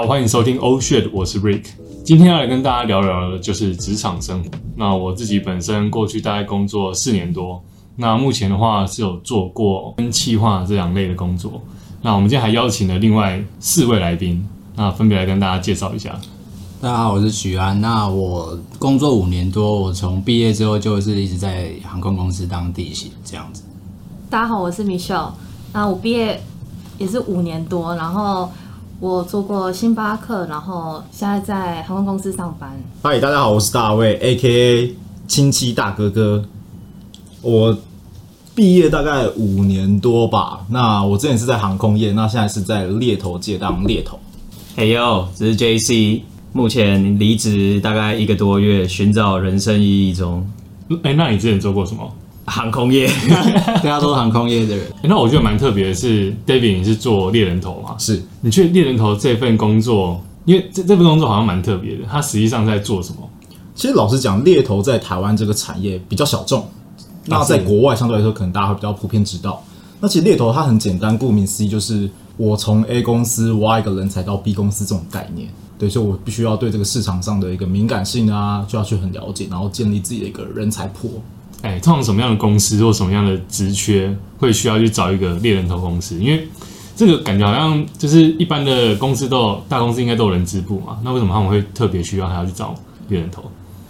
好，欢迎收听 Oh Shit，我是 Rick。今天要来跟大家聊聊的就是职场生活。那我自己本身过去大概工作四年多，那目前的话是有做过跟企划这两类的工作。那我们今天还邀请了另外四位来宾，那分别来跟大家介绍一下。大家好，我是许安。那我工作五年多，我从毕业之后就是一直在航空公司当地勤这样子。大家好，我是 Michelle。那我毕业也是五年多，然后我做过星巴克，然后现在在航空公司上班。嗨，大家好，我是大卫，A.K.A 亲戚大哥哥。我毕业大概五年多吧。那我之前是在航空业，那现在是在猎头界当猎头。哎呦，这是 J.C。目前离职大概一个多月，寻找人生意义中。哎，那你之前做过什么？航空业，大家都是航空业的人。诶那我觉得蛮特别的是，David 你是做猎人头嘛？是你觉得猎人头这份工作，因为这这份工作好像蛮特别的，它实际上在做什么？其实老实讲，猎头在台湾这个产业比较小众，那在国外相对来说，可能大家会比较普遍知道。那其实猎头它很简单，顾名思义就是我从 A 公司挖一个人才到 B 公司这种概念。对，所以我必须要对这个市场上的一个敏感性啊，就要去很了解，然后建立自己的一个人才库。哎，通常什么样的公司或什么样的职缺会需要去找一个猎人头公司？因为这个感觉好像就是一般的公司都有，大公司应该都有人资部嘛，那为什么他们会特别需要还要去找猎人头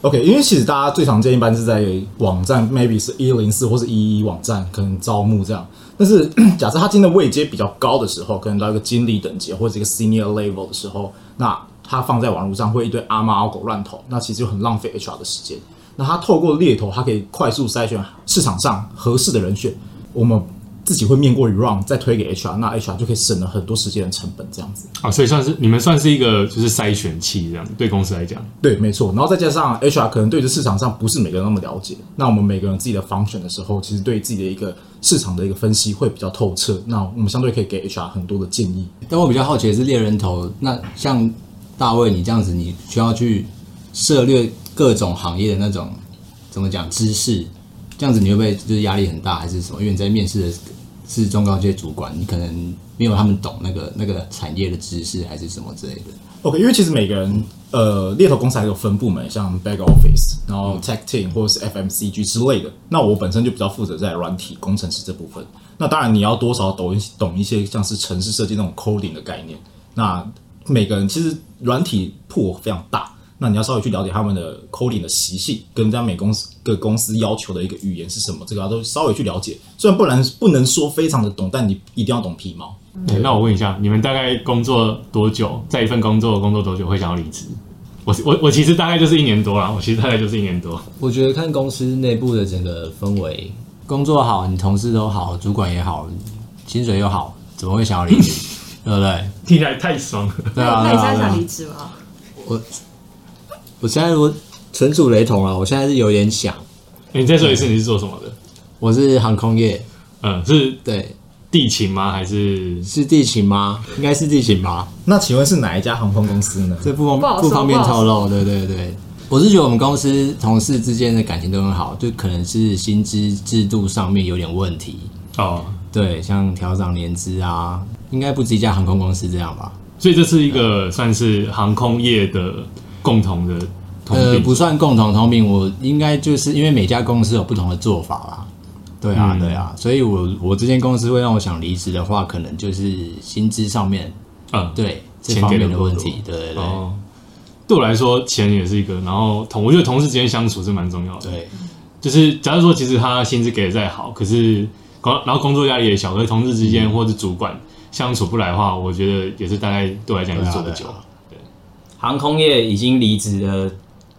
？OK，因为其实大家最常见一般是在网站，maybe 是一零四或是一一网站，可能招募这样。但是 假设他今天的位阶比较高的时候，可能到一个经理等级或者一个 senior level 的时候，那他放在网络上会一堆阿猫阿狗乱投，那其实就很浪费 HR 的时间。那他透过猎头，他可以快速筛选市场上合适的人选，我们自己会面过 run 再推给 HR，那 HR 就可以省了很多时间的成本，这样子。啊，所以算是你们算是一个就是筛选器这样，对公司来讲。对，没错。然后再加上 HR 可能对这市场上不是每个人那么了解，那我们每个人自己的 function 的时候，其实对自己的一个市场的一个分析会比较透彻。那我们相对可以给 HR 很多的建议。但我比较好奇的是猎人头，那像大卫你这样子，你需要去涉猎各种行业的那种怎么讲知识，这样子你会不会就是压力很大，还是什么？因为你在面试的是中高阶主管，你可能没有他们懂那个那个产业的知识，还是什么之类的。OK，因为其实每个人呃猎头公司还有分部门，像 back office，然后 tech team 或者是 FMCG 之类的。那我本身就比较负责在软体工程师这部分。那当然你要多少懂一懂一些像是城市设计那种 coding 的概念。那每个人其实软体铺非常大，那你要稍微去了解他们的 coding 的习性，跟人家每公司各公司要求的一个语言是什么，这个要都稍微去了解。虽然不能不能说非常的懂，但你一定要懂皮毛。哎，那我问一下，你们大概工作多久？在一份工作工作多久会想要离职？我我我其实大概就是一年多啦，我其实大概就是一年多。我觉得看公司内部的整个氛围，工作好，你同事都好，主管也好，薪水又好，怎么会想要离职？对不对？听起来太爽了。对啊，那你现在想离职吗？我现在我纯属雷同啊，我现在是有点想，你再说一次你是做什么的？我是航空业，嗯，是对，地勤吗？还是是地勤吗？应该是地勤吧？那请问是哪一家航空公司呢？这不方不好说不方便不好透露，对对对。我是觉得我们公司同事之间的感情都很好，就可能是薪资制度上面有点问题。哦？对，像调涨年资啊，应该不止一家航空公司这样吧？所以这是一个算是航空业的共同的通呃，不算共同通病，我应该就是因为每家公司有不同的做法啦。对啊，嗯对啊，所以我我这间公司会让我想离职的话，可能就是薪资上面嗯，对这钱方面的问题。对对对、哦，对我来说，钱也是一个，然后同我觉得同事之间相处是蛮重要的。对，就是假如说，其实他薪资给的再好，可是工然后工作压力也小，可是同事之嗯间或者主管相处不来的话，我觉得也是大概对我来讲也是做不久。对啊航空业已经离职的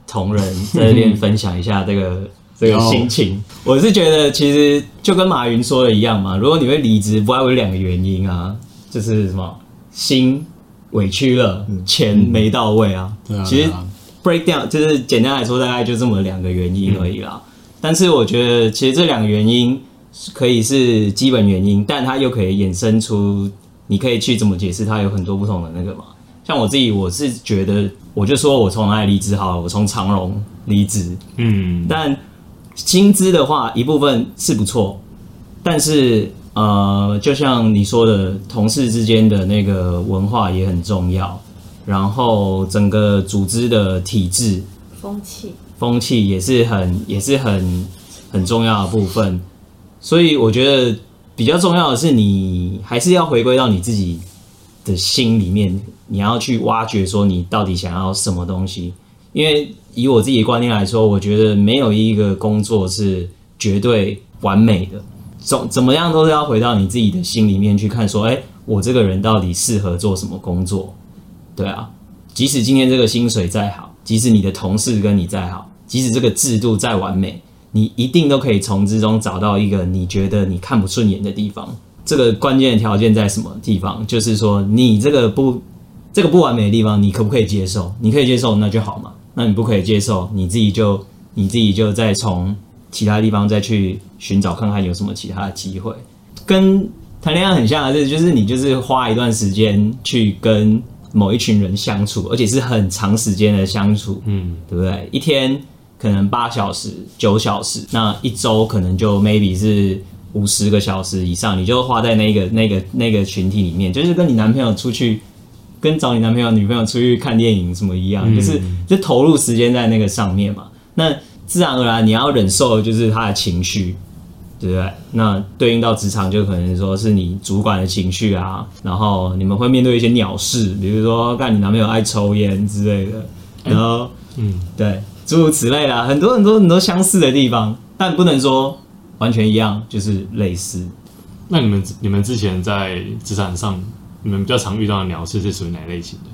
同仁在这边分享一下这个 这个心情。我是觉得其实就跟马云说的一样嘛，如果你会离职，不外有两个原因啊，就是什么心委屈了，钱没到位啊。对啊，其实 break down 就是简单来说，大概就这么两个原因而已啦。但是我觉得其实这两个原因可以是基本原因，但它又可以衍生出，你可以去怎么解释它有很多不同的那个嘛。像我自己，我是觉得，我就说我从哪里离职好了，我从长荣离职，嗯，但薪资的话，一部分是不错，但是呃，就像你说的，同事之间的那个文化也很重要。然后整个组织的体制风气，风气也是很也是很很重要的部分。所以我觉得比较重要的是，你还是要回归到你自己的心里面，你要去挖掘说你到底想要什么东西。因为以我自己的观念来说，我觉得没有一个工作是绝对完美的，怎怎么样都是要回到你自己的心里面去看，说，哎、我这个人到底适合做什么工作？对啊，即使今天这个薪水再好，即使你的同事跟你再好，即使这个制度再完美，你一定都可以从之中找到一个你觉得你看不顺眼的地方。这个关键的条件在什么地方？就是说你这个不这个不完美的地方，你可不可以接受？你可以接受，那就好嘛。那你不可以接受，你自己就你自己就再从其他地方再去寻找看看有什么其他的机会。跟谈恋爱很像的是，就是你就是花一段时间去跟某一群人相处，而且是很长时间的相处，嗯，对不对？一天可能八小时、九小时，那一周可能就 maybe 是五十个小时以上，你就花在那个、那个、那个群体里面，就是跟你男朋友出去，跟找你男朋友、女朋友出去看电影什么一样，就是就投入时间在那个上面嘛。那自然而然你要忍受的就是他的情绪，对不对？那对应到职场，就可能说是你主管的情绪啊，然后你们会面对一些鸟事，比如说干你男朋友爱抽烟之类的，然后嗯，对，诸如此类啦，很多很多很多相似的地方，但不能说完全一样，就是类似。那你们你们之前在职场上，你们比较常遇到的鸟事是属于哪类型的？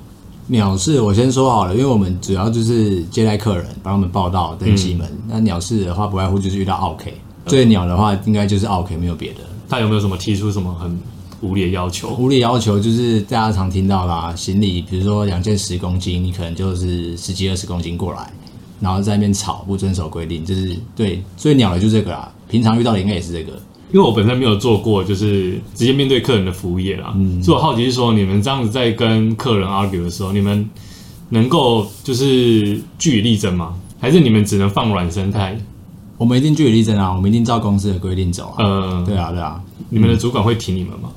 鸟事我先说好了，因为我们主要就是接待客人，帮他们报到、登机门。那鸟事的话，不外乎就是遇到 OK。最鸟的话，应该就是 OK，没有别的。他有没有什么提出什么很无理的要求？无理要求就是大家常听到啦，行李比如说两件十公斤，你可能就是十几二十公斤过来，然后在那边吵不遵守规定，就是对最鸟的就是这个啦。平常遇到的应该也是这个。因为我本身没有做过，就是直接面对客人的服务业啦，嗯所以我好奇是说，你们这样子在跟客人 argue 的时候，你们能够就是据理力争吗？还是你们只能放软生态？我们一定据理力争啊，我们一定照公司的规定走啊。呃，对啊，对啊，你们的主管会挺你们吗？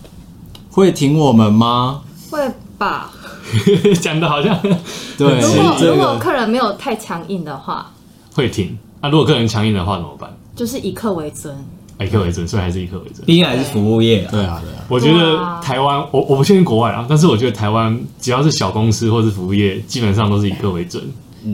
会挺我们吗？会吧？讲的好像对，如果如果客人没有太强硬的话，会挺。那、如果客人强硬的话怎么办？就是以客为尊。以客为尊，所以还是以客为尊。毕竟还是服务业啊，对啊，对啊，我觉得台湾，我我不确定国外啊，但是我觉得台湾只要是小公司或是服务业，基本上都是以客为准。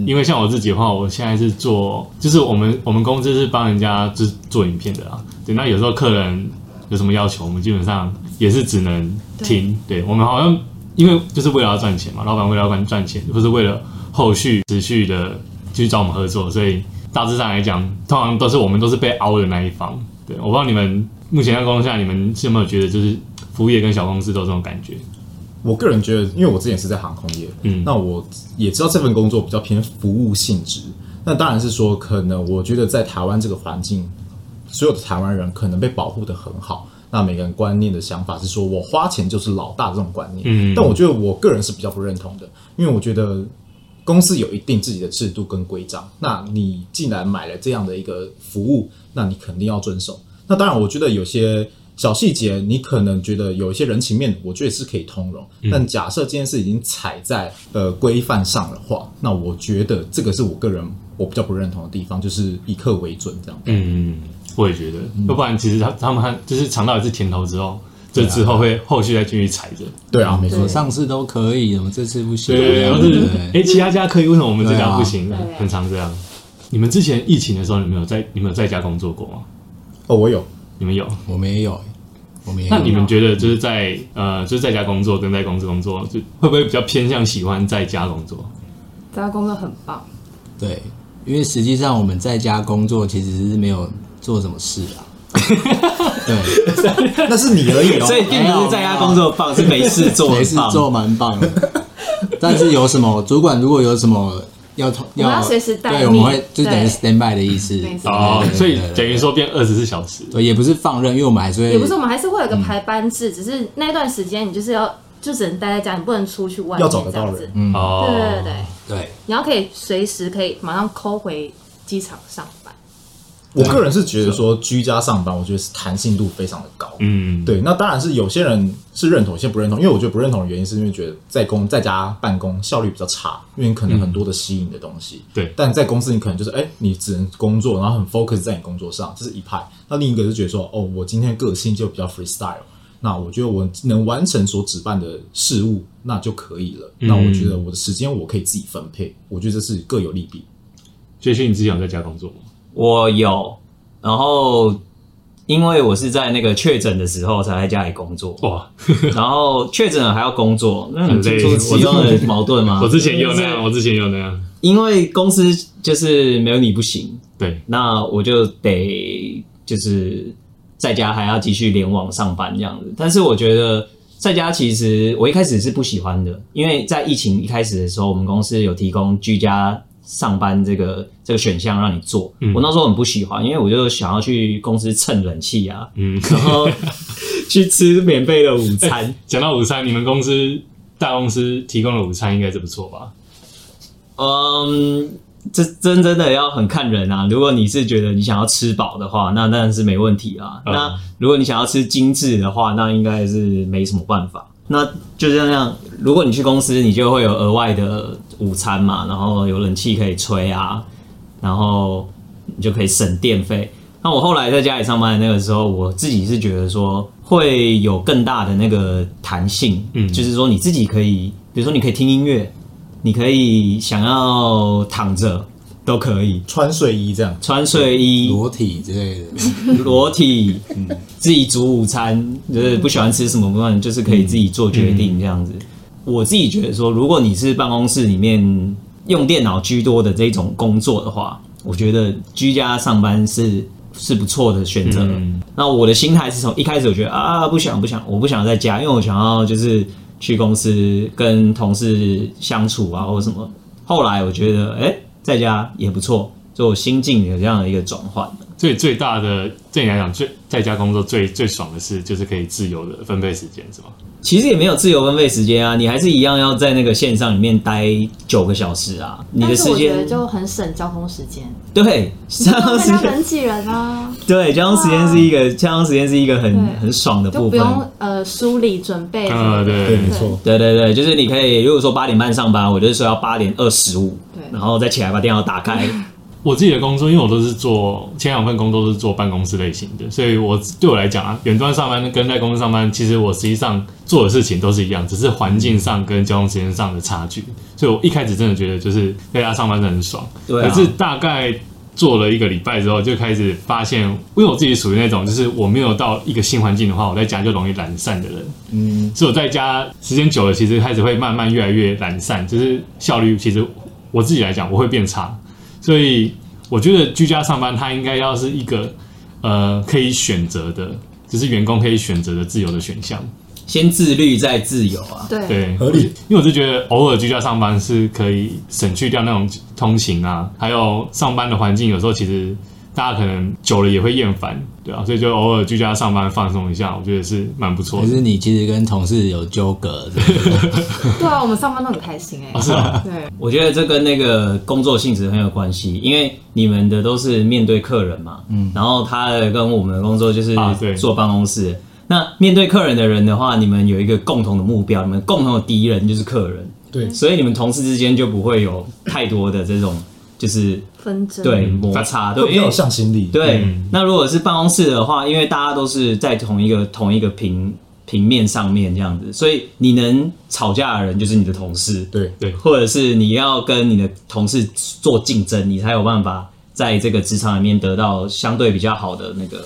因为像我自己的话，我现在是做，就是我们我们公司是帮人家就是做影片的啊。对，那有时候客人有什么要求，我们基本上也是只能听。对我们好像因为就是为了要赚钱嘛，老板为了要赚钱，或是为了后续持续的继续找我们合作，所以大致上来讲，通常都是我们都是被凹的那一方。对，我不知道你们目前在工作下，你们是有没有觉得就是服务业跟小公司都有这种感觉？我个人觉得，因为我之前是在航空业，嗯那我也知道这份工作比较偏服务性质。那当然是说，可能我觉得在台湾这个环境，所有的台湾人可能被保护的很好。那每个人观念的想法是说，我花钱就是老大这种观念。嗯但我觉得我个人是比较不认同的，因为我觉得公司有一定自己的制度跟规章。那你既然买了这样的一个服务，那你肯定要遵守。那当然，我觉得有些小细节，你可能觉得有一些人情面，我觉得是可以通融。但假设这件事已经踩在呃规范上的话，那我觉得这个是我个人我比较不认同的地方，就是以客为准这样。嗯，我也觉得，要不然其实他他们就是尝到一次甜头之后，就之后会后续再继续踩着。对啊，没错。上次都可以，怎么这次不行？对，然后是对对哎，其他家可以，为什么我们这家不行？很常这样。你们之前疫情的时候，你们有在你们有在家工作过吗？哦，我有。你们有？我们也有，我们也有。那你们觉得就是在呃，就是在家工作跟在公司工作，就会不会比较偏向喜欢在家工作？在家工作很棒，对，因为实际上我们在家工作其实是没有做什么事啊。对，那是你而已哦。所以并不是在家工作棒，是没事做，没事做蛮棒的。但是有什么主管如果有什么要通我们要随时待对，我们会就等于 stand by 的意思。哦所以等于说变二十四小时。对，也不是放任，因为我们还是会，也不是我们还是会有个排班制，只是那段时间你就是要就只能待在家，你不能出去外面要找得到这样子人。哦，对对对对，对你要可以随时可以马上扣回机场上班。我个人是觉得说居家上班，我觉得是弹性度非常的高。嗯，对，那当然是有些人是认同，有些不认同。因为我觉得不认同的原因是因为觉得在公在家办公效率比较差，因为你可能很多的吸引的东西。对但在公司你可能就是哎、你只能工作，然后很 focus 在你工作上，这是一派。那另一个就觉得说，哦，我今天个性就比较 freestyle，那我觉得我能完成所指办的事物，那就可以了。那我觉得我的时间我可以自己分配，我觉得这是各有利弊。杰勋，你自己想在家工作吗？我有，然后因为我是在那个确诊的时候才在家里工作，哇，然后确诊了还要工作，那你很出其中的矛盾吗？我之前也有那样，我之前也有那样。因为公司就是没有你不行，对，那我就得就是在家还要继续联网上班这样子。但是我觉得在家其实我一开始是不喜欢的，因为在疫情一开始的时候，我们公司有提供居家上班这个这个选项让你做。我那时候很不喜欢，因为我就想要去公司蹭冷气啊，嗯，然后去吃免费的午餐。讲到午餐，你们公司大公司提供的午餐应该是不错吧？嗯，这真真的要很看人啊。如果你是觉得你想要吃饱的话，那当然是没问题啊。嗯那如果你想要吃精致的话，那应该是没什么办法。那就这样，如果你去公司，你就会有额外的午餐嘛，然后有冷气可以吹啊，然后你就可以省电费。那我后来在家里上班的那个时候，我自己是觉得说会有更大的那个弹性，嗯。就是说你自己可以，比如说你可以听音乐，你可以想要躺着都可以，穿睡衣这样，穿睡衣、裸体之类的，裸体，自己煮午餐，就是不喜欢吃什么，不然就是可以自己做决定这样子。我自己觉得说，如果你是办公室里面用电脑居多的这种工作的话，我觉得居家上班是是不错的选择。嗯那我的心态是从一开始我觉得啊不想不想，我不想在家，因为我想要就是去公司跟同事相处啊或什么。后来我觉得哎、在家也不错，就心境有这样的一个转换。最最大的对你来讲，最在家工作最最爽的事就是可以自由的分配时间，是吗？其实也没有自由分配时间啊，你还是一样要在那个线上里面待九个小时啊。你的时但是我觉得间就很省交通时间，对，交通时间跟人挤人啊，对交通时间是一个交通时间是一个很很爽的部分。就不用呃梳理准备什么的。呃对对，没错。对对对，就是你可以，如果说八点半上班，我就是说要八点二十五，对然后再起来把电脑打开。我自己的工作，因为我都是做前两份工作都是做办公室类型的，所以我对我来讲啊，远端上班跟在公司上班，其实我实际上做的事情都是一样，只是环境上跟交通时间上的差距。所以我一开始真的觉得就是在家上班真的很爽，对啊可是大概做了一个礼拜之后，就开始发现，因为我自己属于那种就是我没有到一个新环境的话，我在家就容易懒散的人。嗯，所以我在家时间久了，其实开始会慢慢越来越懒散，就是效率其实我自己来讲我会变差。所以我觉得居家上班它应该要是一个呃可以选择的，就是员工可以选择的自由的选项。先自律再自由啊。对对，合理因为我是觉得偶尔居家上班是可以省去掉那种通勤啊，还有上班的环境，有时候其实大家可能久了也会厌烦，对啊，所以就偶尔居家上班放松一下，我觉得是蛮不错的。可是你其实跟同事有纠葛，对啊，我们上班都很开心哎、是啊，对，我觉得这跟那个工作性质很有关系，因为你们的都是面对客人嘛，嗯，然后他的跟我们的工作就是坐办公室。那面对客人的人的话，你们有一个共同的目标，你们共同的敌人就是客人，对，所以你们同事之间就不会有太多的这种就是纷争对摩擦，对，因为向心力。对，嗯那如果是办公室的话，因为大家都是在同一个同一个平平面上面这样子，所以你能吵架的人就是你的同事，对对或者是你要跟你的同事做竞争，你才有办法在这个职场里面得到相对比较好的那个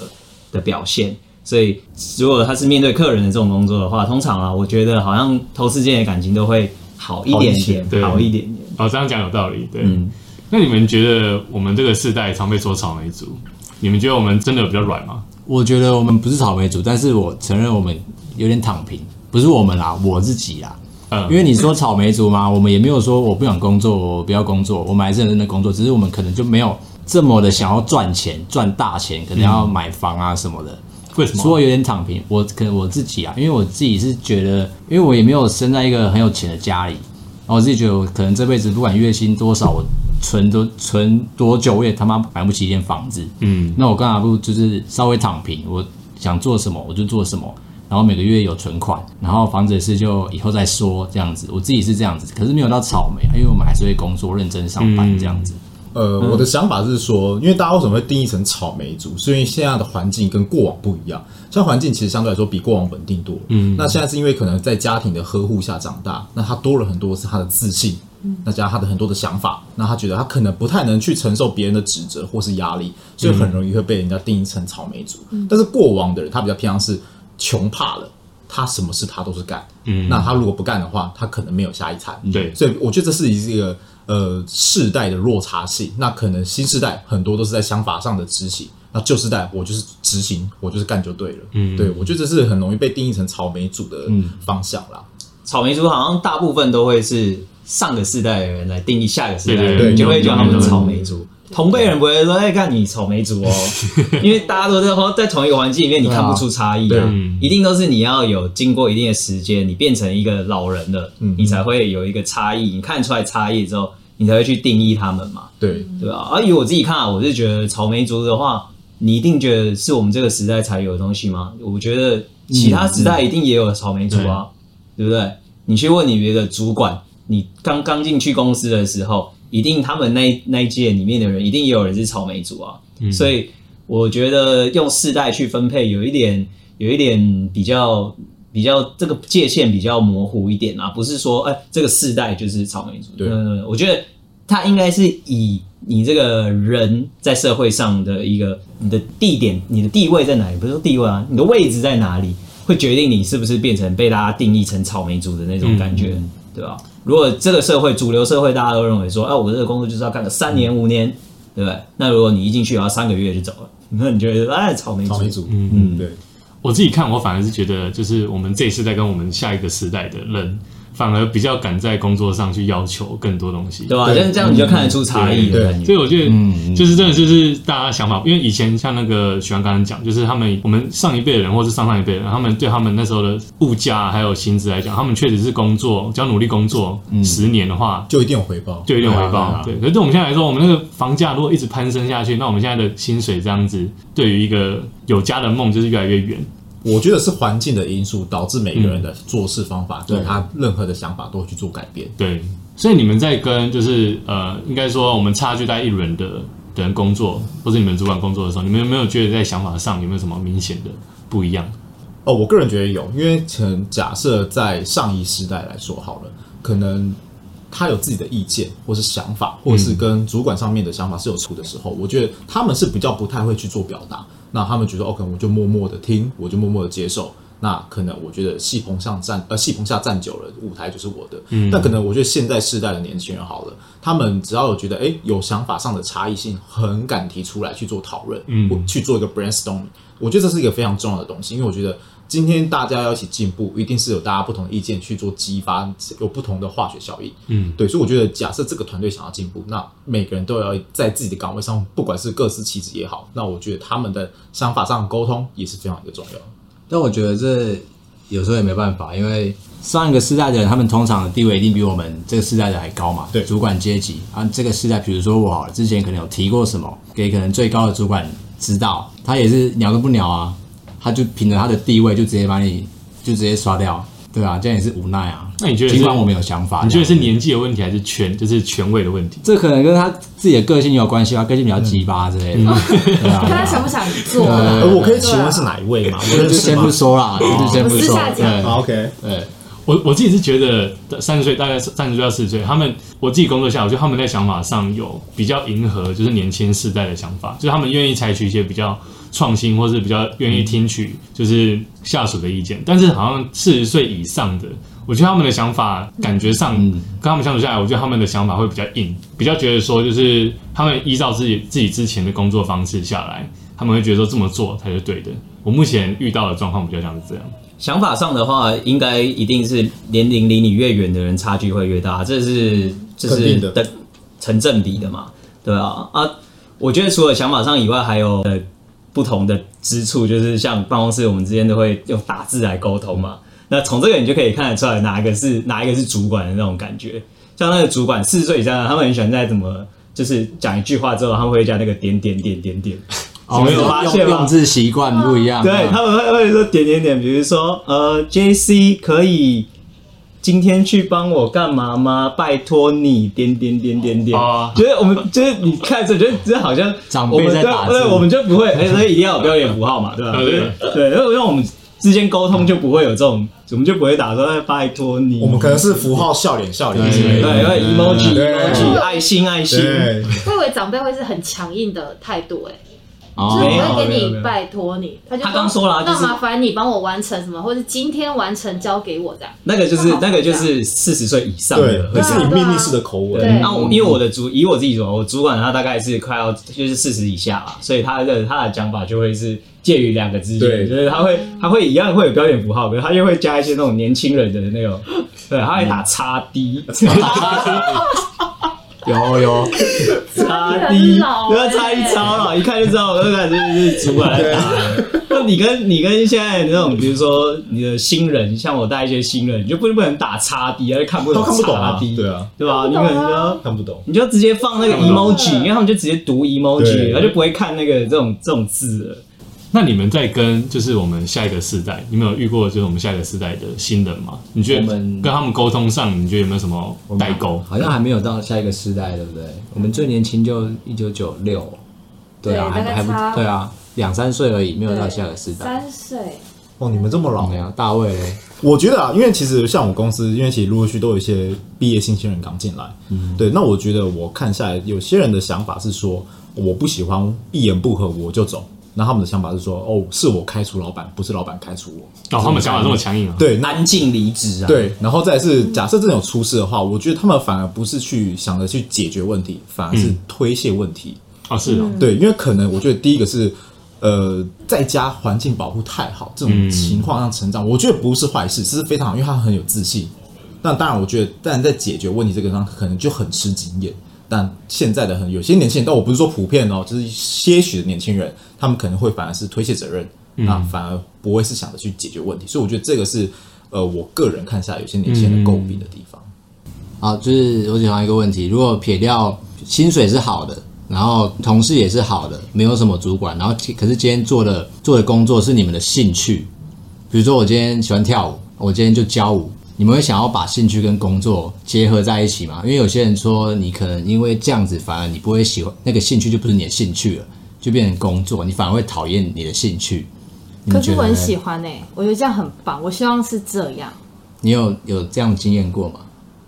的表现。所以，如果他是面对客人的这种工作的话，通常啊，我觉得好像同事间的感情都会好一点点，对好一点点。哦，这样讲有道理。对，嗯那你们觉得我们这个世代常被说草莓族，你们觉得我们真的有比较软吗？我觉得我们不是草莓族，但是我承认我们有点躺平，不是我们啦，我自己啦。嗯，因为你说草莓族嘛，我们也没有说我不想工作，我不要工作，我们还是很认真的工作，只是我们可能就没有这么的想要赚钱，赚大钱，可能要买房啊什么的。为什么？说有点躺平，我可能我自己啊，因为我自己是觉得，因为我也没有生在一个很有钱的家里，然后我自己觉得我可能这辈子不管月薪多少，我存多存多久，我也他妈买不起一间房子。嗯，那我干嘛不就是稍微躺平？我想做什么我就做什么，然后每个月有存款，然后房子的事就以后再说这样子。我自己是这样子，可是没有到草莓，因为我们还是会工作、认真上班这样子。呃，我的想法是说，因为大家为什么会定义成草莓族？是因为现在的环境跟过往不一样，现在环境其实相对来说比过往稳定多。嗯，那现在是因为可能在家庭的呵护下长大，那他多了很多是他的自信，那加上他的很多的想法，那他觉得他可能不太能去承受别人的指责或是压力，所以很容易会被人家定义成草莓族。但是过往的人，他比较偏向是穷怕了。他什么事他都是干，嗯，那他如果不干的话，他可能没有下一餐，对所以我觉得这是一个呃世代的落差性。那可能新世代很多都是在想法上的执行，那旧世代我就是执行，我就是干就对了，嗯，对我觉得这是很容易被定义成草莓族的方向啦。草莓族好像大部分都会是上个世代的人来定义下个世代的人，对对对就会叫他们草莓族。同辈人不会说：“哎，看你草莓族哦。”因为大家都在在同一个环境里面，你看不出差异啊。一定都是你要有经过一定的时间，你变成一个老人了，你才会有一个差异。你看出来差异之后，你才会去定义他们嘛，对，对吧？而以我自己看啊，我是觉得草莓族的话，你一定觉得是我们这个时代才有的东西吗？我觉得其他时代一定也有草莓族啊，对不对？你去问你别的主管，你刚刚进去公司的时候，一定他们那那一届里面的人，一定也有人是草莓族啊。所以我觉得用世代去分配，有一点有一点比较比较这个界限比较模糊一点啊，不是说哎这个世代就是草莓族。对嗯，我觉得他应该是以你这个人在社会上的一个你的地点、你的地位在哪里？不是说地位啊，你的位置在哪里，会决定你是不是变成被大家定义成草莓族的那种感觉，对吧？如果这个社会主流社会大家都认为说，哎、我这个工作就是要干个三年五年，对不对？那如果你一进去然后三个月就走了，那你觉得哎草莓族？草莓族，嗯，对，我自己看，我反而是觉得，就是我们这一次在跟我们下一个时代的人，反而比较敢在工作上去要求更多东西。对吧？对这样这样你就看得出差异对。所以我觉得，就是真的就是大家想法，因为以前像那个许安刚刚讲，就是他们我们上一辈的人或是上上一辈人，他们对他们那时候的物价还有薪资来讲，他们确实是工作，只要努力工作十年的话，就一定有回报，就一定有点回报。对啊对，可是对我们现在来说，我们那个房价如果一直攀升下去，那我们现在的薪水这样子，对于一个有家的梦就是越来越远。我觉得是环境的因素导致每个人的做事方法，对他任何的想法都会去做改变。对，所以你们在跟就是呃，应该说我们差距在一轮的的人工作，或者你们主管工作的时候，你们有没有觉得在想法上有没有什么明显的不一样？哦，我个人觉得有，因为可能假设在上一时代来说好了，可能他有自己的意见或是想法，或者是跟主管上面的想法是有出的时候，我觉得他们是比较不太会去做表达。那他们觉得，OK，我就默默的听，我就默默的接受。那可能我觉得戏棚上站，呃，戏棚下站久了，舞台就是我的。嗯，但可能我觉得现在世代的年轻人好了，他们只要有觉得，哎，有想法上的差异性，很敢提出来去做讨论，嗯，去做一个 brainstorming。我觉得这是一个非常重要的东西，因为我觉得今天大家要一起进步，一定是有大家不同的意见去做激发，有不同的化学效应。嗯，对，所以我觉得，假设这个团队想要进步，那每个人都要在自己的岗位上，不管是各司其职也好，那我觉得他们的想法上沟通也是非常一个重要的。但我觉得这有时候也没办法，因为上一个世代的人，他们通常的地位一定比我们这个世代的还高嘛。对主管阶级啊，这个世代，比如说我好了，之前可能有提过什么，给可能最高的主管知道，他也是鸟都不鸟啊，他就凭着他的地位就直接把你就直接刷掉，对啊，这样也是无奈啊。那你觉得是尽管我们有想法，你觉得是年纪的问题，还是权就是权位的问题？这可能跟他自己的个性有关系啊，个性比较鸡巴之类的，对啊。看他想不想做我可以请问是哪一位吗？我这就先不说啦，这就先不说？OK，对，我我自己是觉得三十岁大概三十岁到四十岁，他们我自己工作下来，我觉得他们在想法上有比较迎合就是年轻世代的想法，就是他们愿意采取一些比较创新，或是比较愿意听取就是下属的意见。但是好像四十岁以上的，我觉得他们的想法感觉上跟他们相处下来，我觉得他们的想法会比较硬，比较觉得说就是他们依照自己自己之前的工作方式下来，他们会觉得说这么做才是对的。我目前遇到的状况比较像是这样。想法上的话，应该一定是年龄离你越远的人差距会越大，这是这是肯定的的成正比的嘛，对啊啊，我觉得除了想法上以外，还有呃不同的之处，就是像办公室我们之间都会用打字来沟通嘛，那从这个你就可以看得出来哪一个是哪一个是主管的那种感觉。像那个主管四十岁以上的，他们很喜欢在怎么就是讲一句话之后，他们会加那个点点点点点。哦没有发现用？字习惯不一样，对，他们会会说点点点，比如说呃，J C 可以今天去帮我干嘛吗？拜托你点点点点点。哦觉得我们就是你看着，觉得这好像长辈我们在打字对，我们就不会，哎，所以一定要有标点符号嘛，对吧？对对，因为让我们之间沟通就不会有这种，我们就不会打说哎拜托你。我们可能是符号笑脸笑脸之类的。对，因为 emoji 对 emoji 爱心爱心。对，我以为长辈会是很强硬的态度、哎，哦就是会给没有没有。你拜托你，他就他刚说了啊就是那麻烦你帮我完成什么，或者今天完成交给我这样。那个就是那个就是四十岁以上对的，，会是以命令式的口吻。对那我因为我的主以我自己主管，我主管他大概是快要就是四十以下了，所以他的他的讲法就会是介于两个之间，对。就是他会他会一样会有标点符号，可是他又会加一些那种年轻人的那种，对，他会打叉 D，有有，叉 很 D，老欸然后叉一超了，一看就知道我那感觉就是主管在打的。那你跟你跟现在那种，比如说你的新人，像我带一些新人，你就不不能打叉 D，而且看不懂他看不懂啊对啊，对吧？你可能就。看不懂。你就直接放那个 emoji，因为他们就直接读 emoji，对他就不会看那个这种这种字了。那你们在跟就是我们下一个世代，你们有遇过就是我们下一个世代的新人吗？你觉得我们跟他们沟通上，你觉得有没有什么代沟？好像还没有到下一个世代，对不对？我们最年轻就一九九六，对啊，还还不差对啊，两三岁而已，没有到下个世代。三岁，哦，你们这么老没？有大卫嘞，我觉得啊，因为其实像我公司，因为其实陆陆续续都有一些毕业新鲜人刚进来，嗯，对，那我觉得我看下来，有些人的想法是说，我不喜欢一言不合我就走，那他们的想法是说，哦，是我开除老板，不是老板开除我，哦，他们想法这么强硬啊？对，那安静离职啊，，对，然后再是假设真的有出事的话，我觉得他们反而不是去想着去解决问题，反而是推卸问题。哦，是哦，对，因为可能我觉得第一个是，呃，在家环境保护太好，这种情况让成长，我觉得不是坏事，是非常好，因为他很有自信。那当然，我觉得，但在解决问题这个上，可能就很吃经验。但现在的很有些年轻人，但我不是说普遍哦，就是些许的年轻人，他们可能会反而是推卸责任，那反而不会是想着去解决问题。所以我觉得这个是呃，我个人看下来有些年轻人的诟病的地方。好，就是我喜欢一个问题，如果撇掉薪水是好的，然后同事也是好的，没有什么主管，然后可是今天做的做的工作是你们的兴趣，比如说我今天喜欢跳舞，我今天就教舞，你们会想要把兴趣跟工作结合在一起吗？因为有些人说你可能因为这样子，反而你不会喜欢那个兴趣就不是你的兴趣了，就变成工作，你反而会讨厌你的兴趣。可是我很喜欢哎、我觉得这样很棒，我希望是这样，你有有这样经验过吗？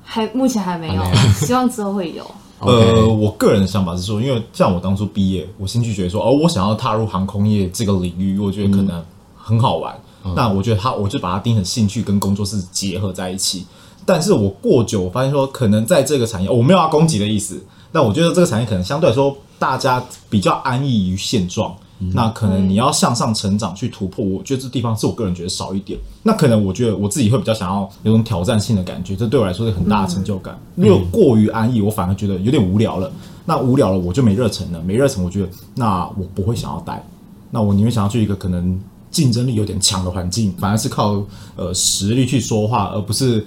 还目前还没有希望之后会有。呃我个人的想法是说，因为像我当初毕业，我兴趣觉得说，哦，我想要踏入航空业这个领域，我觉得可能很好玩。那我觉得他，我就把它定成兴趣跟工作是结合在一起。但是我过久，我发现说，可能在这个产业，我没有要攻击的意思。那我觉得这个产业可能相对来说，大家比较安逸于现状。那可能你要向上成长去突破，我觉得这地方是我个人觉得少一点。那可能我觉得我自己会比较想要有种挑战性的感觉，这对我来说是很大的成就感。如果过于安逸，我反而觉得有点无聊了。那无聊了，我就没热忱了，没热忱，我觉得那我不会想要待。那我宁愿想要去一个可能竞争力有点强的环境，反而是靠呃实力去说话，而不是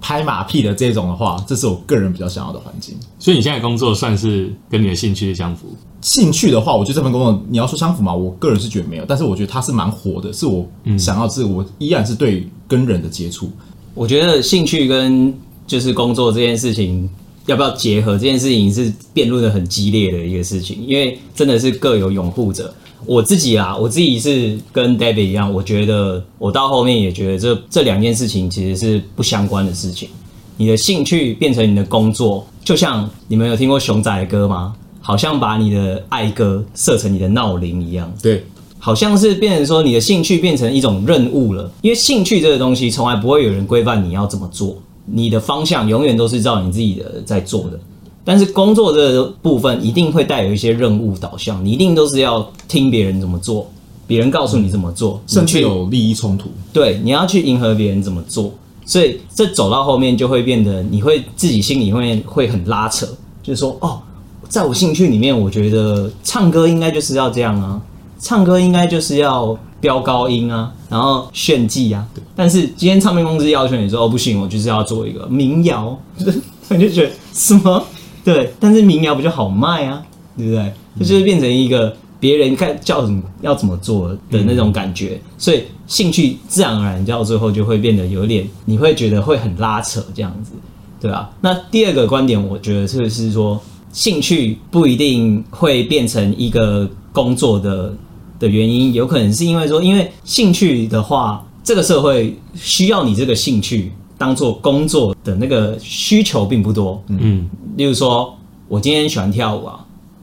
拍马屁的这种的话，这是我个人比较想要的环境。所以你现在工作算是跟你的兴趣相符。兴趣的话，我觉得这份工作你要说相符嘛，我个人是觉得没有，但是我觉得它是蛮火的，是我想要是我依然是对跟人的接触。我觉得兴趣跟就是工作这件事情要不要结合，这件事情是辩论的很激烈的一个事情，因为真的是各有拥护者。我自己啊，我自己是跟 David 一样，我觉得我到后面也觉得这这两件事情其实是不相关的事情。你的兴趣变成你的工作，就像你们有听过熊仔的歌吗？好像把你的爱歌设成你的闹铃一样。对，好像是变成说你的兴趣变成一种任务了，因为兴趣这个东西从来不会有人规范你要怎么做，你的方向永远都是照你自己的在做的。但是工作这个部分一定会带有一些任务导向，你一定都是要听别人怎么做，别人告诉你怎么做，甚至有利益冲突。对，你要去迎合别人怎么做，所以这走到后面就会变得，你会自己心里面会很拉扯，就是说，哦，在我兴趣里面，我觉得唱歌应该就是要这样啊，唱歌应该就是要飙高音啊，然后炫技啊。但是今天唱片公司要求你说，哦，不行，我就是要做一个民谣，我就觉得什么？对，但是民谣不就好卖啊，对不对？这就是变成一个别人看叫怎么要怎么做的那种感觉，所以兴趣自然而然到最后就会变得有点，你会觉得会很拉扯这样子，对吧？那第二个观点，我觉得就是说，兴趣不一定会变成一个工作的的原因，有可能是因为说，因为兴趣的话，这个社会需要你这个兴趣当做工作的那个需求并不多，嗯，例如说，我今天喜欢跳舞啊，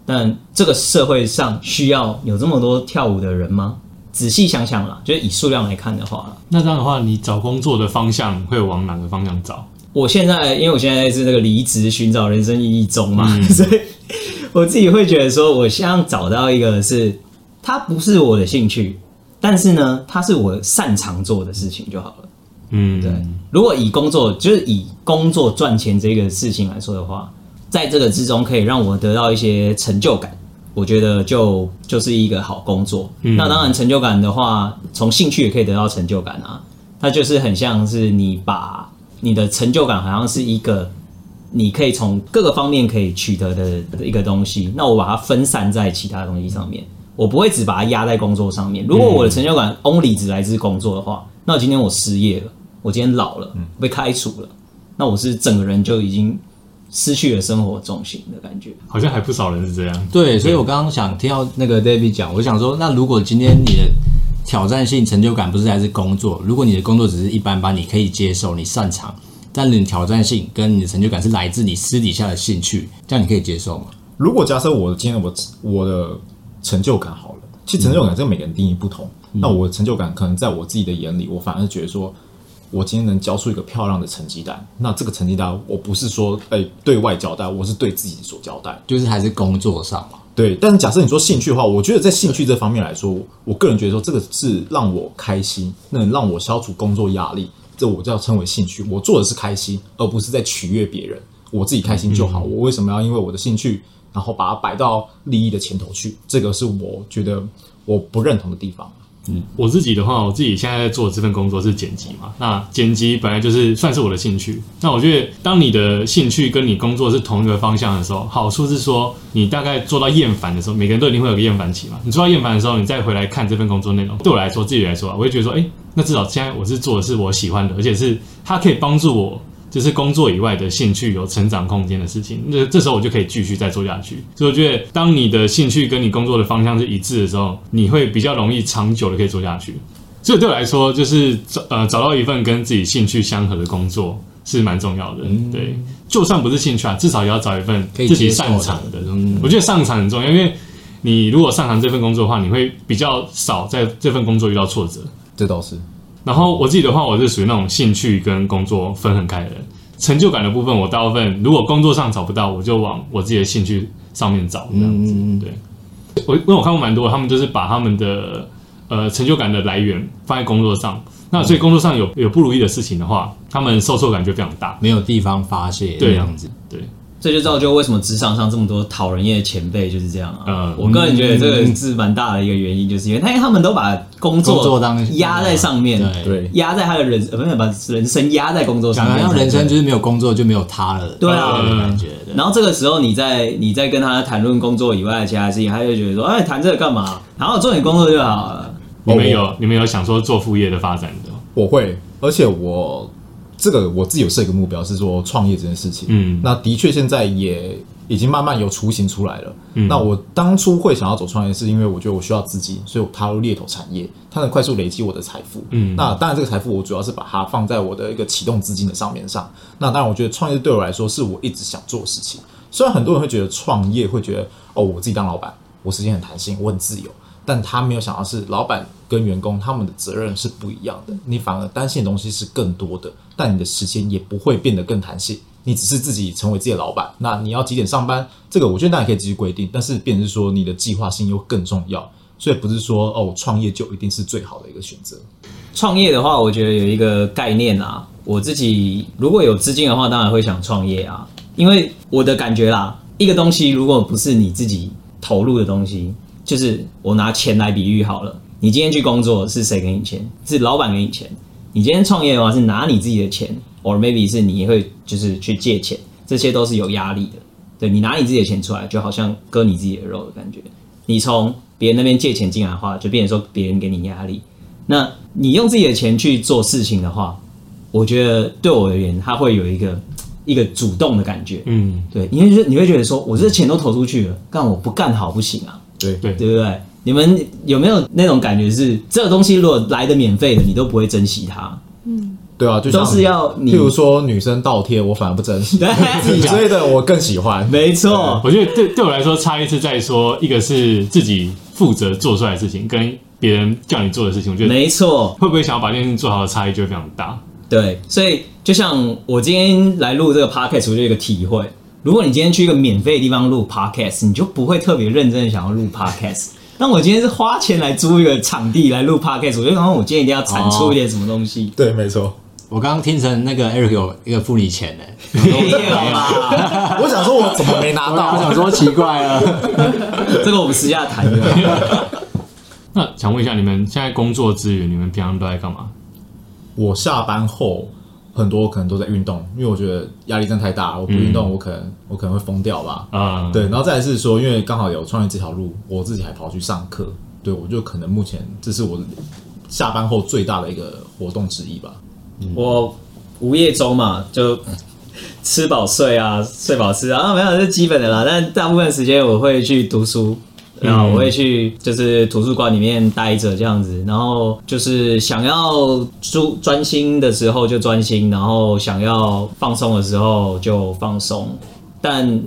但这个社会上需要有这么多跳舞的人吗？仔细想想啦，就是以数量来看的话，那这样的话，你找工作的方向会往哪个方向找？我现在因为我现在是那个离职寻找人生意义中嘛，所以我自己会觉得说，我希望找到一个是它不是我的兴趣，但是呢，它是我擅长做的事情就好了。嗯，对，如果以工作就是以工作赚钱这个事情来说的话，在这个之中可以让我得到一些成就感，我觉得就就是一个好工作。那当然，成就感的话，从兴趣也可以得到成就感啊。它就是很像是你把你的成就感，好像是一个你可以从各个方面可以取得的的一个东西。那我把它分散在其他东西上面，我不会只把它压在工作上面。如果我的成就感 only 只来自工作的话，那今天我失业了，我今天老了，被开除了，那我是整个人就已经失去了生活重心的感觉。好像还不少人是这样。对，所以我刚刚想听到那个 David 讲，我想说，那如果今天你的挑战性、成就感不是来自工作，如果你的工作只是一般般，你可以接受，你擅长，但你的挑战性跟你的成就感是来自你私底下的兴趣，这样你可以接受吗？如果假设我今天我我的成就感好了，其实成就感这个每个人定义不同。那我的成就感可能在我自己的眼里，我反而觉得说，我今天能交出一个漂亮的成绩单，那这个成绩单我不是说哎、对外交代，我是对自己所交代。就是还是工作上嘛。对，但是假设你说兴趣的话，我觉得在兴趣这方面来说，我个人觉得说这个是让我开心，能让我消除工作压力，这我就要称为兴趣。我做的是开心，而不是在取悦别人，我自己开心就好。我为什么要因为我的兴趣，然后把它摆到利益的前头去？这个是我觉得我不认同的地方。嗯我自己的话，我自己现在在做的这份工作是剪辑嘛。那剪辑本来就是算是我的兴趣。那我觉得，当你的兴趣跟你工作是同一个方向的时候，好处是说，你大概做到厌烦的时候，每个人都一定会有个厌烦期嘛。你做到厌烦的时候，你再回来看这份工作内容，对我来说，自己来说，我会觉得说，哎、那至少现在我是做的是我喜欢的，而且是它可以帮助我。就是工作以外的兴趣有成长空间的事情，那这时候我就可以继续再做下去。所以我觉得，当你的兴趣跟你工作的方向是一致的时候，你会比较容易长久的可以做下去。所以对我来说，就是找呃找到一份跟自己兴趣相合的工作是蛮重要的。对，就算不是兴趣啊，至少也要找一份自己擅长的。我觉得擅长很重要，因为你如果擅长这份工作的话，你会比较少在这份工作遇到挫折。这倒是。然后我自己的话，我是属于那种兴趣跟工作分很开的人。成就感的部分，我大部分如果工作上找不到，我就往我自己的兴趣上面找这样子。对，我因为我看过蛮多，他们就是把他们的呃成就感的来源放在工作上。那所以工作上有有不如意的事情的话，他们受挫感就非常大。没有地方发泄对这样子。对，这就造就为什么职场上这么多讨人厌的前辈就是这样啊。嗯我个人觉得这个是蛮大的一个原因，就是因为他他们都把工工作压在上面，对对压在他的人呃不是把人生压在工作上面，讲人生就是没有工作就没有他了，对啊的感觉。然后这个时候你在你在跟他谈论工作以外的其他事情，他就觉得说，哎，谈这个干嘛？好好做你工作就好了。你们有你们有想说做副业的发展的？我会，而且我这个我自己有设一个目标，是说创业这件事情。嗯那的确现在也已经慢慢有雏形出来了。嗯那我当初会想要走创业，是因为我觉得我需要资金，所以我踏入猎头产业，它能快速累积我的财富。嗯那当然这个财富我主要是把它放在我的一个启动资金的上面上。那当然，我觉得创业对我来说是我一直想做的事情。虽然很多人会觉得创业会觉得哦，我自己当老板，我时间很弹性，我很自由。但他没有想到是老板跟员工他们的责任是不一样的，你反而担心的东西是更多的，但你的时间也不会变得更弹性。你只是自己成为自己的老板，那你要几点上班？这个我觉得当然可以继续规定，但是变成是说你的计划性又更重要，所以不是说哦创业就一定是最好的一个选择。创业的话，我觉得有一个概念啊，我自己如果有资金的话，当然会想创业啊，因为我的感觉啦，一个东西如果不是你自己投入的东西，就是我拿钱来比喻好了，你今天去工作是谁给你钱？是老板给你钱。你今天创业的话是拿你自己的钱，or maybe 是你会就是去借钱，这些都是有压力的。对你拿你自己的钱出来，就好像割你自己的肉的感觉。你从别人那边借钱进来的话，就变成说别人给你压力。那你用自己的钱去做事情的话，我觉得对我而言，它会有一个一个主动的感觉。嗯，对，你会觉得你会觉得说，我这钱都投出去了，干我不干好不行啊，对对对不对？你们有没有那种感觉是，这个东西如果来的免费的，你都不会珍惜它？嗯对啊，就像都是要你譬如说女生倒贴，我反而不珍惜，对自己追的我更喜欢。没错，我觉得对对我来说，差异是在说，一个是自己负责做出来的事情，跟别人叫你做的事情，我觉得没错，会不会想要把这件事情做好的差异就会非常大。对，所以就像我今天来录这个 podcast，我就有一个体会。如果你今天去一个免费的地方录 podcast，你就不会特别认真的想要录 podcast。但我今天是花钱来租一个场地来录 podcast，我就想我今天一定要产出一点什么东西。对，没错。我刚刚听成那个 Eric 有一个付你钱呢，没有啦，我想说，我怎么没拿到 我？想说奇怪了，这个我们私下谈的。那想问一下，你们现在工作之余，你们平常都在干嘛？我下班后很多可能都在运动，因为我觉得压力真的太大，我不运动，我可能我可能会疯掉吧。啊、对，然后再来是说，因为刚好有创业这条路，我自己还跑去上课，对我就可能目前这是我下班后最大的一个活动之一吧。我无业中嘛，就吃饱睡啊，睡饱吃啊，没有这是基本的啦。但大部分时间我会去读书，然后我会去就是图书馆里面待着这样子，然后就是想要专专心的时候就专心，然后想要放松的时候就放松，但。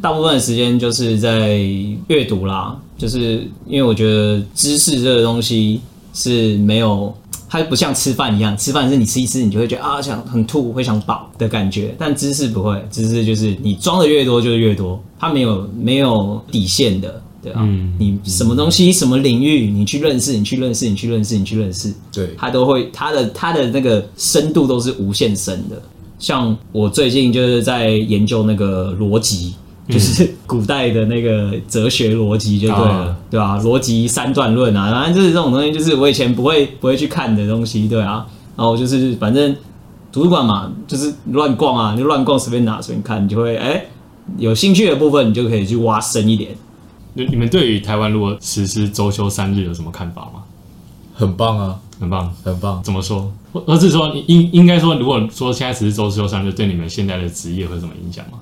大部分的时间就是在阅读啦，就是因为我觉得知识这个东西是没有它不像吃饭一样，吃饭是你吃一吃，你就会觉得啊想很吐，会想饱的感觉。但知识不会，知识就是你装的越多就是越多，它没有没有底线的，对啊，嗯你什么东西什么领域，你去认识，你去认识，你去认识，你去认识，对，它都会它的它的那个深度都是无限深的。像我最近就是在研究那个逻辑，就是古代的那个哲学逻辑就对了，啊对吧、逻辑三段论啊，反正就是这种东西，就是我以前不会不会去看的东西，对啊。然后就是反正图书馆嘛，就是乱逛啊，就乱逛，随便拿随便看，你就会哎、有兴趣的部分，你就可以去挖深一点。你你们对于台湾如果实施周休三日有什么看法吗？很棒啊，很棒，很棒。怎么说？或或是说应应该说，如果说现在实施周休三日，对你们现在的职业会有什么影响吗？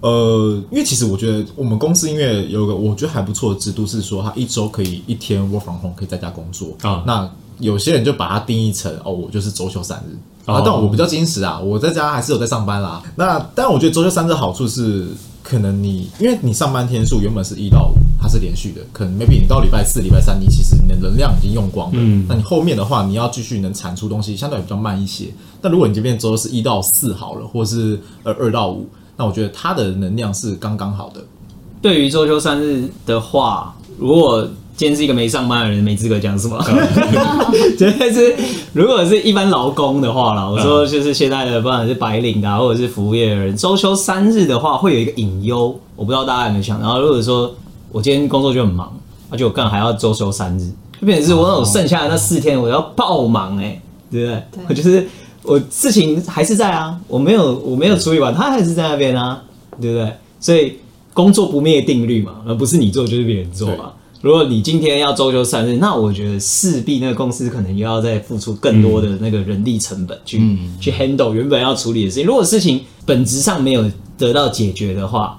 呃，因为其实我觉得我们公司因为有一个我觉得还不错的制度是说，他一周可以一天 work from home，可以在家工作啊那有些人就把它定义成哦，我就是周休三日哦啊。但我比较坚持啊，我在家还是有在上班啦。那但我觉得周休三日的好处是，可能你因为你上班天数原本是一到五，它是连续的，可能 maybe 你到礼拜四、礼拜三，你其实你的能量已经用光了。嗯那你后面的话，你要继续能产出东西，相对比较慢一些。但如果你这边周是一到四好了，或是呃二到五，那我觉得它的能量是刚刚好的。对于周休三日的话，如果今天是一个没上班的人，没资格讲什么。就是如果是一般劳工的话啦，我说就是现在的不管是白领的、啊、或者是服务业的人，周休三日的话会有一个隐忧，我不知道大家有没有想。然后如果说我今天工作就很忙，而且我干还要周休三日，就变成是我那种剩下的那四天我要爆忙哎、对不对？对我就是我事情还是在啊，我没有我没有处理完，他还是在那边啊，对不对？所以工作不灭定律嘛，而不是你做就是别人做嘛。如果你今天要周休三日，那我觉得势必那个公司可能又要再付出更多的那个人力成本去、去 handle 原本要处理的事情。如果事情本质上没有得到解决的话，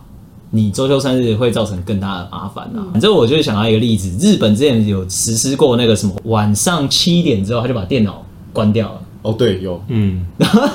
你周休三日会造成更大的麻烦啊。反正我就是想到一个例子，日本之前有实施过那个什么，晚上七点之后他就把电脑关掉了。哦，对，有嗯，然后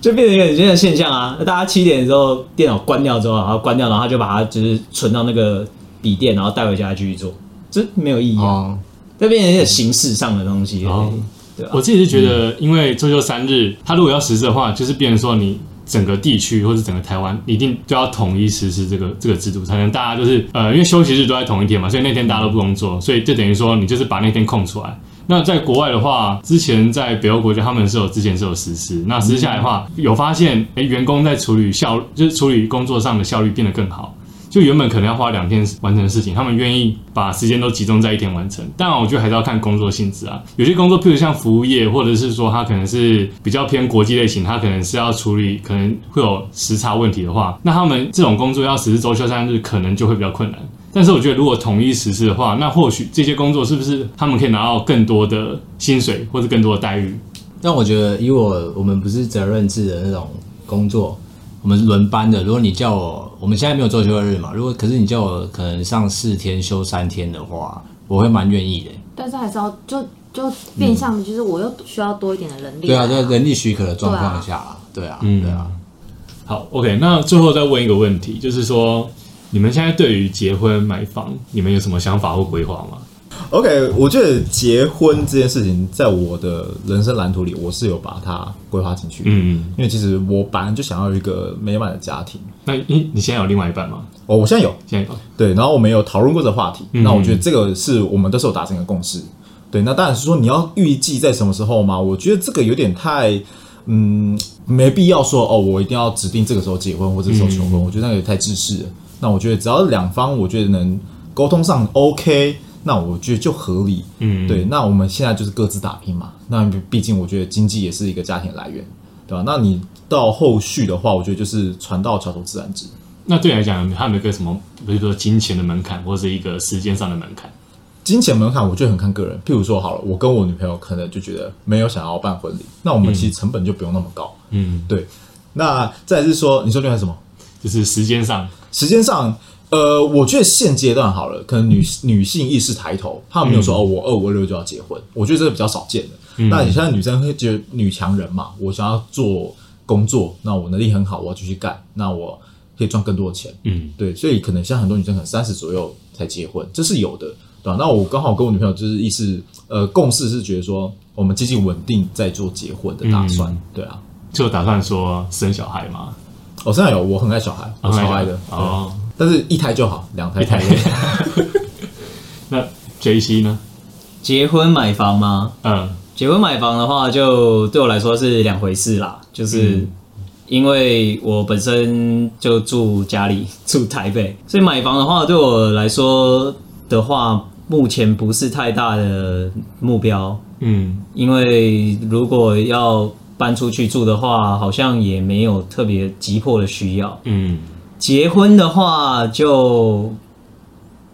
就变成一个很现在的现象啊。那大家七点的时候电脑关掉之后，然后关掉，然后就把它就是存到那个笔电，然后带回家继续做，这没有意义啊。哦，这边也有形式上的东西，哦对吧、我自己是觉得，因为周休三日，他如果要实施的话，就是变成说你整个地区或者整个台湾一定就要统一实施这个这个制度，才能大家就是呃，因为休息日都在同一天嘛，所以那天大家都不工作，所以就等于说你就是把那天空出来。那在国外的话，之前在北欧国家，他们是有之前是有实施，那实施下来的话，有发现，诶，员工在处理效，就是处理工作上的效率变得更好。就原本可能要花两天完成的事情，他们愿意把时间都集中在一天完成。当然，我觉得还是要看工作性质啊。有些工作，譬如像服务业，或者是说它可能是比较偏国际类型，它可能是要处理可能会有时差问题的话，那他们这种工作要实施周休三日，可能就会比较困难。但是我觉得，如果统一实施的话，那或许这些工作是不是他们可以拿到更多的薪水，或者更多的待遇？但我觉得，以我我们不是责任制的那种工作，我们轮班的。如果你叫我，我们现在没有周休二日嘛，如果可是你叫我可能上四天休三天的话，我会蛮愿意的。但是还是要就就变相的，就是我又需要多一点的人力。对啊，在人力许可的状况下，对啊，对啊。好，OK，那最后再问一个问题，就是说。你们现在对于结婚买房，你们有什么想法或规划吗？OK，我觉得结婚这件事情，在我的人生蓝图里，我是有把它规划进去。嗯嗯，因为其实我本来就想要一个美满的家庭。那你你现在有另外一半吗？哦，我现在有，现在有。对，然后我们有讨论过这个话题。那我觉得这个是我们都是有达成一个共识。对，那当然是说你要预计在什么时候嘛？我觉得这个有点太，嗯，没必要说哦，我一定要指定这个时候结婚或者时候求婚。我觉得那个也太自私了。那我觉得只要两方我觉得能沟通上 OK，那我觉得就合理。嗯，对。那我们现在就是各自打拼嘛。那毕竟我觉得经济也是一个家庭来源，对吧？那你到后续的话，我觉得就是船到桥头自然直。那对你来讲，还有没有个什么，比如说金钱的门槛，或者是一个时间上的门槛？金钱门槛，我觉得很看个人。譬如说，好了，我跟我女朋友可能就觉得没有想要办婚礼，那我们其实成本就不用那么高。嗯，对。那再是说，你说另外什么？就是时间上。时间上，呃，我觉得现阶段好了，可能女女性意识抬头，她没有说哦，我二五二六就要结婚，我觉得这个比较少见的。那你现在女生会觉得女强人嘛？我想要做工作，那我能力很好，我要继续干，那我可以赚更多的钱。嗯，对，所以可能像很多女生可能三十左右才结婚，这是有的，对吧？那我刚好跟我女朋友就是意思，呃，共识是觉得说，我们接近稳定在做结婚的打算，对啊，就打算说生小孩嘛。我现在有，我很爱小孩，我超爱的哦。但是一胎就好，两胎太累。那 J C 呢？结婚买房吗？嗯，结婚买房的话，就对我来说是两回事啦。就是因为我本身就住家里，住台北，所以买房的话，对我来说的话，目前不是太大的目标。嗯，因为如果要搬出去住的话，好像也没有特别急迫的需要。嗯，结婚的话，就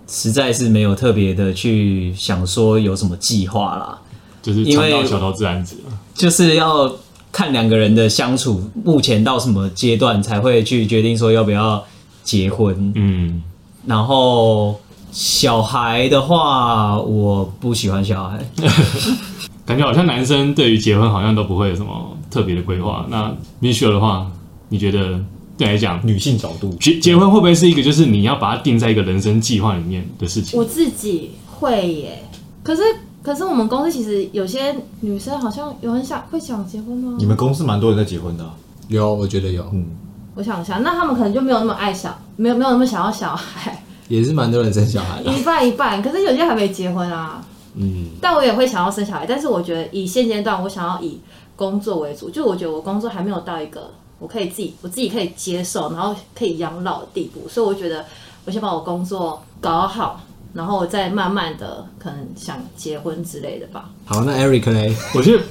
实在是没有特别的去想说有什么计划啦。就是船到桥头自然直，就是要看两个人的相处目前到什么阶段才会去决定说要不要结婚。嗯，然后小孩的话，我不喜欢小孩。感觉好像男生对于结婚好像都不会有什么特别的规划。那 Michelle 的话，你觉得对来讲，女性角度结结婚会不会是一个就是你要把它定在一个人生计划里面的事情？我自己会耶。可是可是我们公司其实有些女生好像有很想会想结婚吗？你们公司蛮多人在结婚的。有，我觉得有。嗯，我想一下，那他们可能就没有那么爱小，没有没有那么想要小孩。也是蛮多人生小孩的，一半一半。可是有些还没结婚啊。嗯，但我也会想要生小孩，但是我觉得以现阶段，我想要以工作为主，就我觉得我工作还没有到一个我可以自己我自己可以接受，然后可以养老的地步，所以我觉得我先把我工作搞好，然后我再慢慢的可能想结婚之类的吧。好，那 Eric 呢？我觉得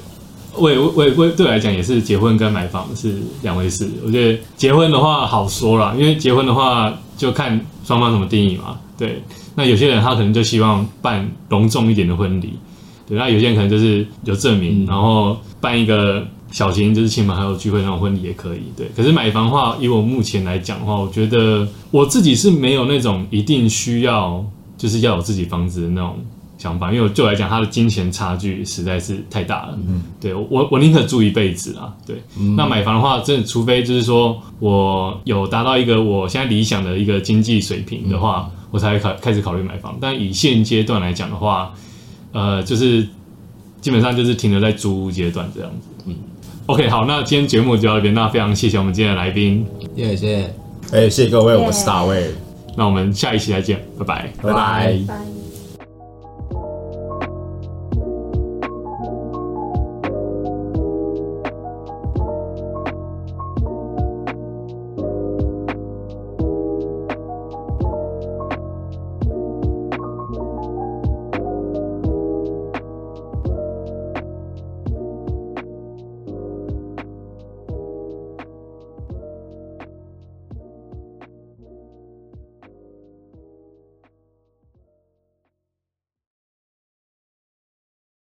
我我我我对我来讲也是结婚跟买房是两回事。我觉得结婚的话好说啦，因为结婚的话就看双方怎么定义嘛，对。那有些人他可能就希望办隆重一点的婚礼，对，那有些人可能就是有证明，然后办一个小型就是亲朋好友聚会那种婚礼也可以，对。可是买房的话，以我目前来讲的话，我觉得我自己是没有那种一定需要就是要有自己房子的那种想法，因为就来讲，他的金钱差距实在是太大了。嗯，对我我宁可住一辈子啊，对。那买房的话，真的除非就是说我有达到一个我现在理想的一个经济水平的话。我才考开始考虑买房，但以现阶段来讲的话，呃，就是基本上就是停留在租屋阶段这样子。嗯，OK，好，那今天节目就到这边，那非常谢谢我们今天的来宾，谢谢，哎，谢谢各位，我是大卫，那我们下一期再见，拜拜，拜拜。拜。